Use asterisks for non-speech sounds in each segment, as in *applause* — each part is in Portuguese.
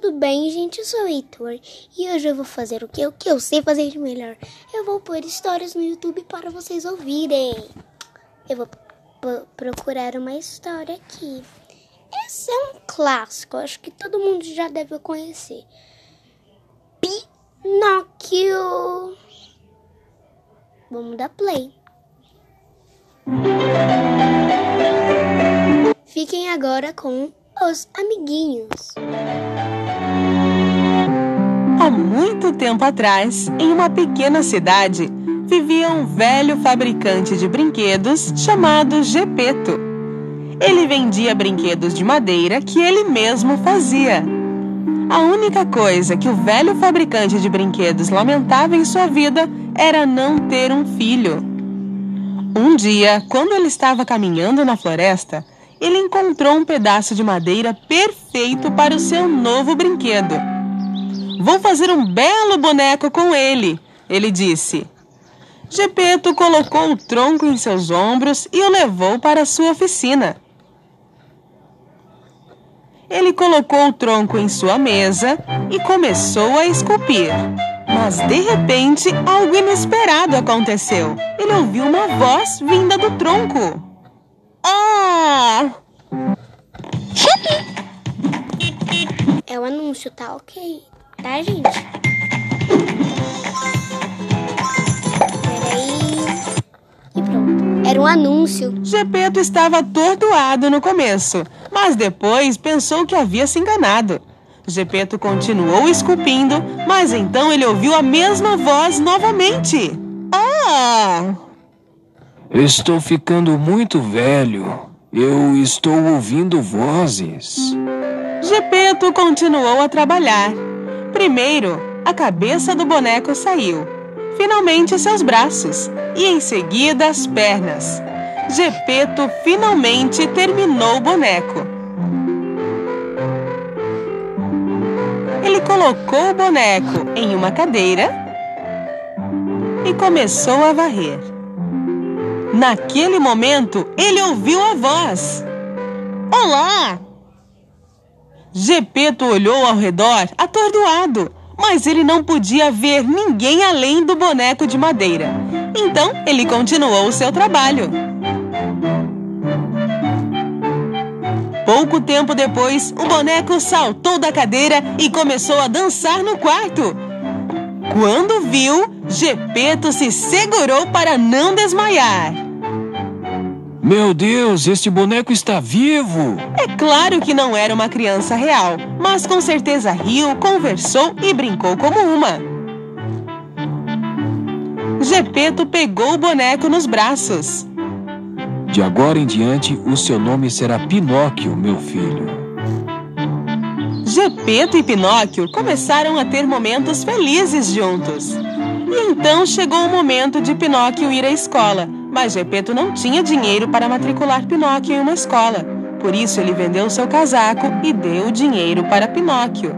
tudo bem, gente? Eu sou o Heitor e hoje eu vou fazer o que, o que eu sei fazer de melhor. Eu vou pôr histórias no YouTube para vocês ouvirem. Eu vou procurar uma história aqui. Esse é um clássico, acho que todo mundo já deve conhecer. Pinóquio. Vamos dar play. Fiquem agora com os amiguinhos. Há muito tempo atrás, em uma pequena cidade, vivia um velho fabricante de brinquedos chamado Gepeto. Ele vendia brinquedos de madeira que ele mesmo fazia. A única coisa que o velho fabricante de brinquedos lamentava em sua vida era não ter um filho. Um dia, quando ele estava caminhando na floresta, ele encontrou um pedaço de madeira perfeito para o seu novo brinquedo. Vou fazer um belo boneco com ele, ele disse. Gepeto colocou o tronco em seus ombros e o levou para sua oficina. Ele colocou o tronco em sua mesa e começou a esculpir. Mas de repente, algo inesperado aconteceu. Ele ouviu uma voz vinda do tronco. Ah! É o anúncio, tá ok? Tá, gente? Peraí. E pronto. Era um anúncio. Gepeto estava atordoado no começo, mas depois pensou que havia se enganado. Gepeto continuou esculpindo, mas então ele ouviu a mesma voz novamente. Ah! Estou ficando muito velho. Eu estou ouvindo vozes. Gepeto continuou a trabalhar. Primeiro, a cabeça do boneco saiu, finalmente seus braços e em seguida as pernas. Gepeto finalmente terminou o boneco. Ele colocou o boneco em uma cadeira e começou a varrer. Naquele momento, ele ouviu a voz: Olá! Gepeto olhou ao redor, atordoado, mas ele não podia ver ninguém além do boneco de madeira. Então, ele continuou o seu trabalho. Pouco tempo depois, o boneco saltou da cadeira e começou a dançar no quarto. Quando viu, Gepeto se segurou para não desmaiar. Meu Deus, este boneco está vivo! É claro que não era uma criança real, mas com certeza riu, conversou e brincou como uma. Gepeto pegou o boneco nos braços. De agora em diante, o seu nome será Pinóquio, meu filho. Gepeto e Pinóquio começaram a ter momentos felizes juntos. E então chegou o momento de Pinóquio ir à escola mas Gepeto não tinha dinheiro para matricular Pinóquio em uma escola. Por isso, ele vendeu seu casaco e deu o dinheiro para Pinóquio.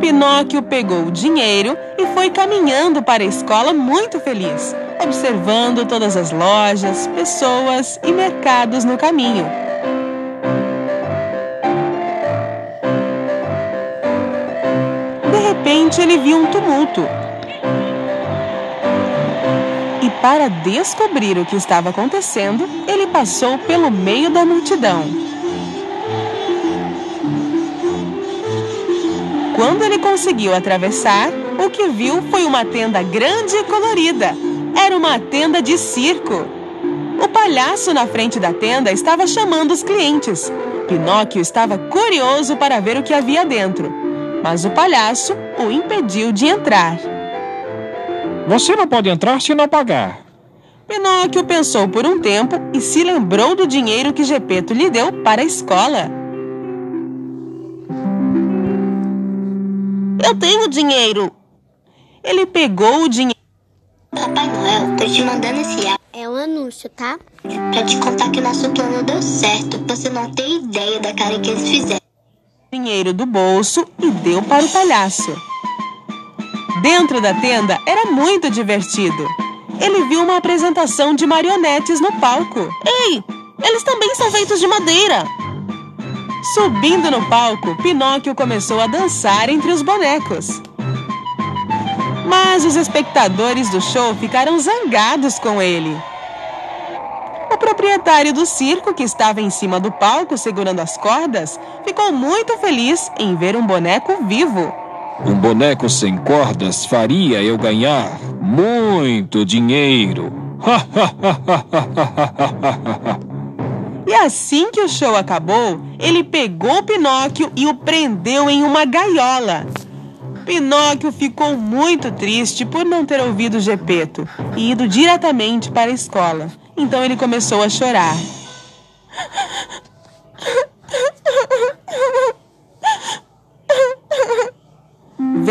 Pinóquio pegou o dinheiro e foi caminhando para a escola muito feliz, observando todas as lojas, pessoas e mercados no caminho. De repente, ele viu um tumulto para descobrir o que estava acontecendo, ele passou pelo meio da multidão. Quando ele conseguiu atravessar, o que viu foi uma tenda grande e colorida. Era uma tenda de circo. O palhaço na frente da tenda estava chamando os clientes. Pinóquio estava curioso para ver o que havia dentro, mas o palhaço o impediu de entrar. Você não pode entrar se não pagar. Pinóquio pensou por um tempo e se lembrou do dinheiro que Gepeto lhe deu para a escola. Eu tenho dinheiro! Ele pegou o dinheiro. Papai Noel, tô te mandando esse áudio. É um anúncio, tá? Pra te contar que nosso plano deu certo. Você não tem ideia da cara que eles fizeram. Dinheiro do bolso e deu para o palhaço. Dentro da tenda era muito divertido. Ele viu uma apresentação de marionetes no palco. Ei, eles também são feitos de madeira. Subindo no palco, Pinóquio começou a dançar entre os bonecos. Mas os espectadores do show ficaram zangados com ele. O proprietário do circo, que estava em cima do palco segurando as cordas, ficou muito feliz em ver um boneco vivo. Um boneco sem cordas faria eu ganhar muito dinheiro. *laughs* E assim que o show acabou, ele pegou Pinóquio e o prendeu em uma gaiola. Pinóquio ficou muito triste por não ter ouvido Gepeto e ido diretamente para a escola. Então ele começou a chorar.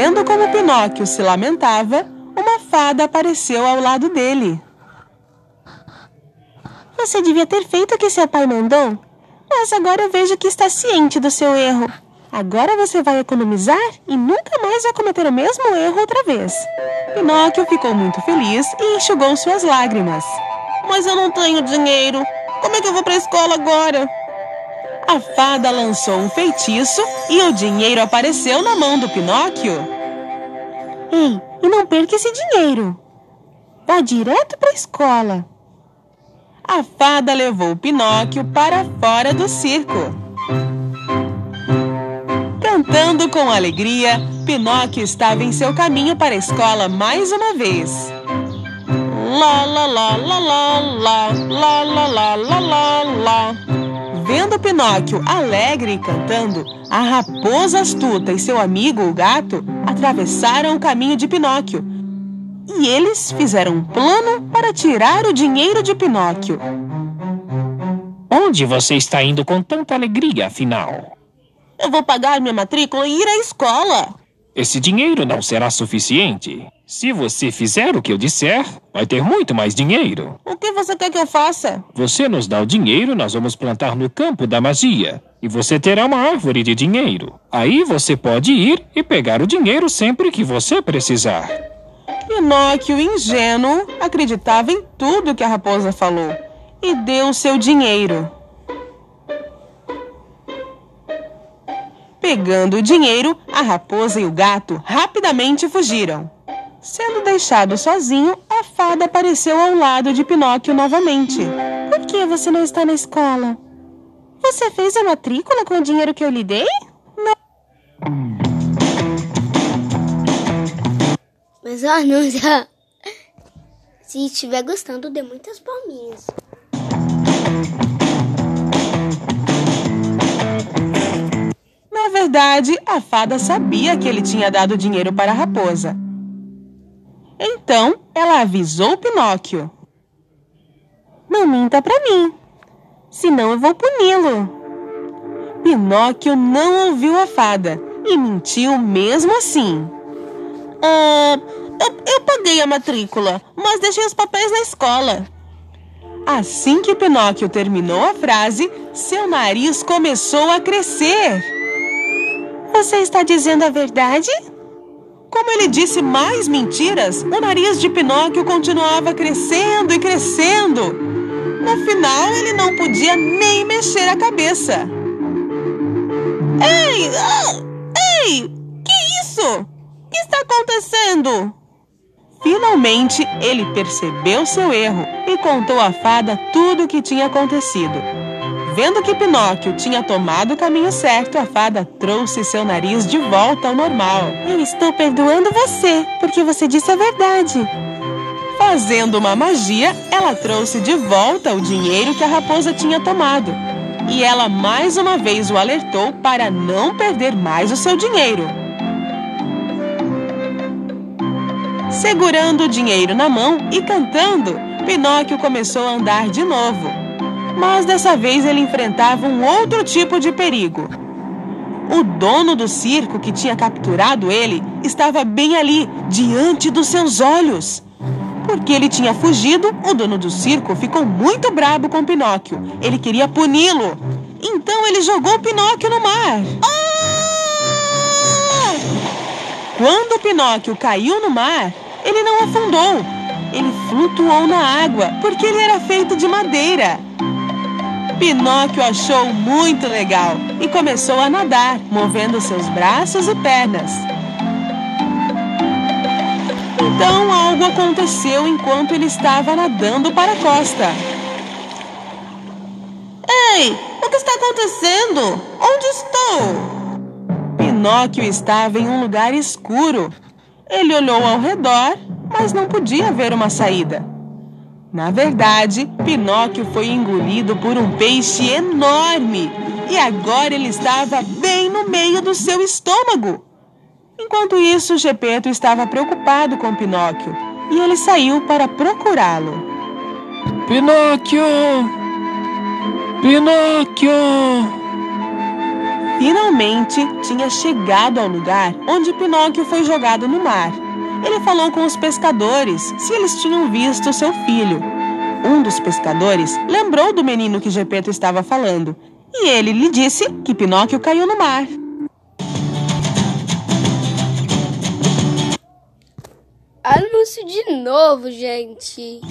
Vendo como Pinóquio se lamentava, uma fada apareceu ao lado dele. Você devia ter feito o que seu pai mandou. Mas agora eu vejo que está ciente do seu erro. Agora você vai economizar e nunca mais vai cometer o mesmo erro outra vez. Pinóquio ficou muito feliz e enxugou suas lágrimas. Mas eu não tenho dinheiro. Como é que eu vou para a escola agora? A fada lançou um feitiço e o dinheiro apareceu na mão do Pinóquio. Ei, e não perca esse dinheiro. Vá direto para a escola. A fada levou Pinóquio para fora do circo. Cantando com alegria, Pinóquio estava em seu caminho para a escola mais uma vez. Lá, lá, lá, lá, lá, lá, lá, lá, lá, lá, lá, lá. Vendo Pinóquio alegre e cantando, a raposa astuta e seu amigo, o gato, atravessaram o caminho de Pinóquio e eles fizeram um plano para tirar o dinheiro de Pinóquio. Onde você está indo com tanta alegria, afinal? Eu vou pagar minha matrícula e ir à escola. Esse dinheiro não será suficiente. Se você fizer o que eu disser, vai ter muito mais dinheiro. O que você quer que eu faça? Você nos dá o dinheiro, nós vamos plantar no campo da magia. E você terá uma árvore de dinheiro. Aí você pode ir e pegar o dinheiro sempre que você precisar. Pinóquio, ingênuo, acreditava em tudo que a raposa falou e deu o seu dinheiro. Pegando o dinheiro, a raposa e o gato rapidamente fugiram. Sendo deixado sozinho, a fada apareceu ao lado de Pinóquio novamente. Por que você não está na escola? Você fez a matrícula com o dinheiro que eu lhe dei? Não. Mas ó, *laughs* não já. Se estiver gostando, dê muitas palminhas. Na verdade, a fada sabia que ele tinha dado dinheiro para a raposa. Então, ela avisou Pinóquio. Não minta para mim, senão eu vou puni-lo. Pinóquio não ouviu a fada e mentiu mesmo assim. Ah, eu, eu paguei a matrícula, mas deixei os papéis na escola. Assim que Pinóquio terminou a frase, seu nariz começou a crescer. Você está dizendo a verdade? Como ele disse mais mentiras, o nariz de Pinóquio continuava crescendo e crescendo. No final, ele não podia nem mexer a cabeça. Ei! Ah, ei! Que isso? O que está acontecendo? Finalmente, ele percebeu seu erro e contou à fada tudo o que tinha acontecido. Vendo que Pinóquio tinha tomado o caminho certo, a fada trouxe seu nariz de volta ao normal. Eu estou perdoando você, porque você disse a verdade. Fazendo uma magia, ela trouxe de volta o dinheiro que a raposa tinha tomado. E ela mais uma vez o alertou para não perder mais o seu dinheiro. Segurando o dinheiro na mão e cantando, Pinóquio começou a andar de novo. Mas dessa vez ele enfrentava um outro tipo de perigo. O dono do circo que tinha capturado ele estava bem ali, diante dos seus olhos. Porque ele tinha fugido, o dono do circo ficou muito brabo com Pinóquio. Ele queria puni-lo. Então ele jogou Pinóquio no mar. Ah! Quando Pinóquio caiu no mar, ele não afundou. Ele flutuou na água porque ele era feito de madeira. Pinóquio achou muito legal e começou a nadar, movendo seus braços e pernas. Então algo aconteceu enquanto ele estava nadando para a costa. Ei, o que está acontecendo? Onde estou? Pinóquio estava em um lugar escuro. Ele olhou ao redor, mas não podia ver uma saída. Na verdade, Pinóquio foi engolido por um peixe enorme e agora ele estava bem no meio do seu estômago. Enquanto isso, Gepeto estava preocupado com Pinóquio e ele saiu para procurá-lo. Pinóquio! Pinóquio! Finalmente tinha chegado ao lugar onde Pinóquio foi jogado no mar. Ele falou com os pescadores se eles tinham visto seu filho. Um dos pescadores lembrou do menino que Gepeto estava falando e ele lhe disse que Pinóquio caiu no mar. Anúncio de novo, gente.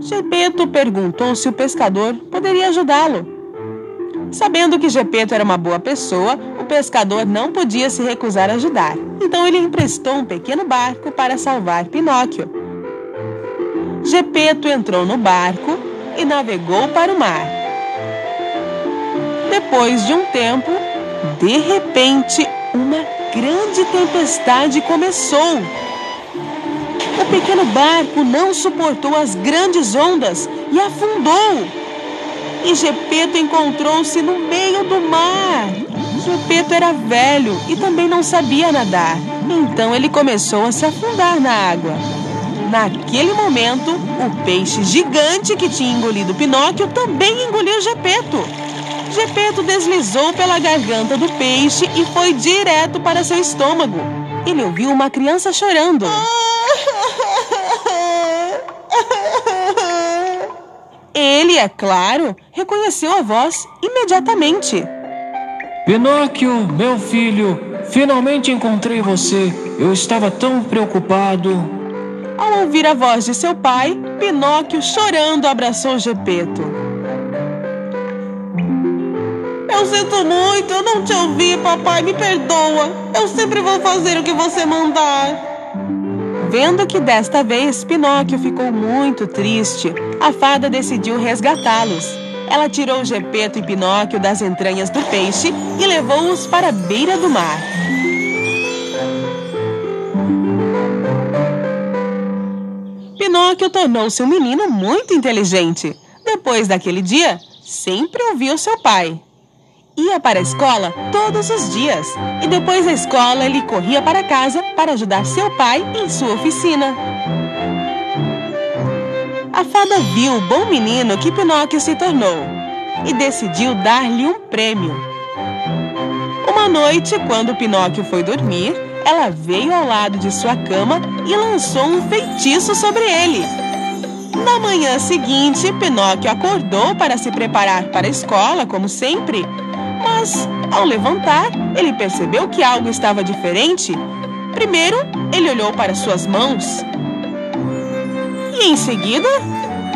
Gepeto perguntou se o pescador poderia ajudá-lo. Sabendo que Gepeto era uma boa pessoa, pescador não podia se recusar a ajudar. Então ele emprestou um pequeno barco para salvar Pinóquio. Gepeto entrou no barco e navegou para o mar. Depois de um tempo, de repente, uma grande tempestade começou. O pequeno barco não suportou as grandes ondas e afundou. E Gepeto encontrou-se no meio do mar. Gepeto era velho e também não sabia nadar. Então ele começou a se afundar na água. Naquele momento, o peixe gigante que tinha engolido Pinóquio também engoliu Gepeto. Gepeto deslizou pela garganta do peixe e foi direto para seu estômago. Ele ouviu uma criança chorando. Ele, é claro, reconheceu a voz imediatamente. Pinóquio, meu filho, finalmente encontrei você. Eu estava tão preocupado. Ao ouvir a voz de seu pai, Pinóquio, chorando, abraçou Gepeto. Eu sinto muito, eu não te ouvi, papai, me perdoa. Eu sempre vou fazer o que você mandar. Vendo que desta vez Pinóquio ficou muito triste, a fada decidiu resgatá-los. Ela tirou Gepeto e Pinóquio das entranhas do peixe e levou-os para a beira do mar. Pinóquio tornou-se um menino muito inteligente. Depois daquele dia, sempre ouviu seu pai. Ia para a escola todos os dias e depois da escola ele corria para casa para ajudar seu pai em sua oficina. A fada viu o bom menino que Pinóquio se tornou e decidiu dar-lhe um prêmio. Uma noite, quando Pinóquio foi dormir, ela veio ao lado de sua cama e lançou um feitiço sobre ele. Na manhã seguinte, Pinóquio acordou para se preparar para a escola, como sempre. Mas, ao levantar, ele percebeu que algo estava diferente. Primeiro, ele olhou para suas mãos. E em seguida,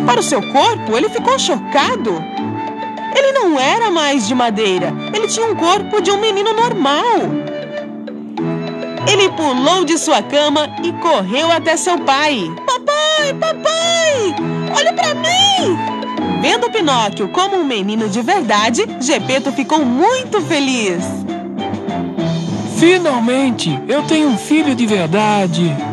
para o seu corpo, ele ficou chocado. Ele não era mais de madeira, ele tinha um corpo de um menino normal. Ele pulou de sua cama e correu até seu pai. Papai, papai, olhe para mim! Vendo Pinóquio como um menino de verdade, Gepeto ficou muito feliz. Finalmente, eu tenho um filho de verdade.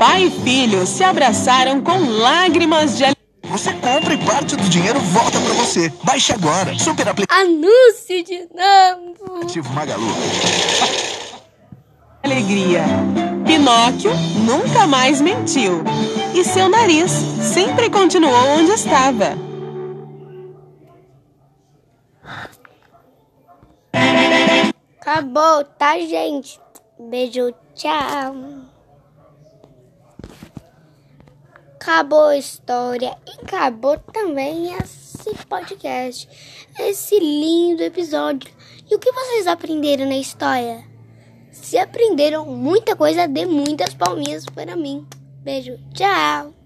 Pai e filho se abraçaram com lágrimas de Você compra e parte do dinheiro volta para você. Baixe agora. Super Anúncio de novo. aplicativo Magalu. alegria. Pinóquio nunca mais mentiu. E seu nariz sempre continuou onde estava. Acabou, tá, gente? Beijo, tchau. Acabou a história e acabou também esse podcast, esse lindo episódio. E o que vocês aprenderam na história? Se aprenderam muita coisa, dê muitas palminhas para mim. Beijo, tchau.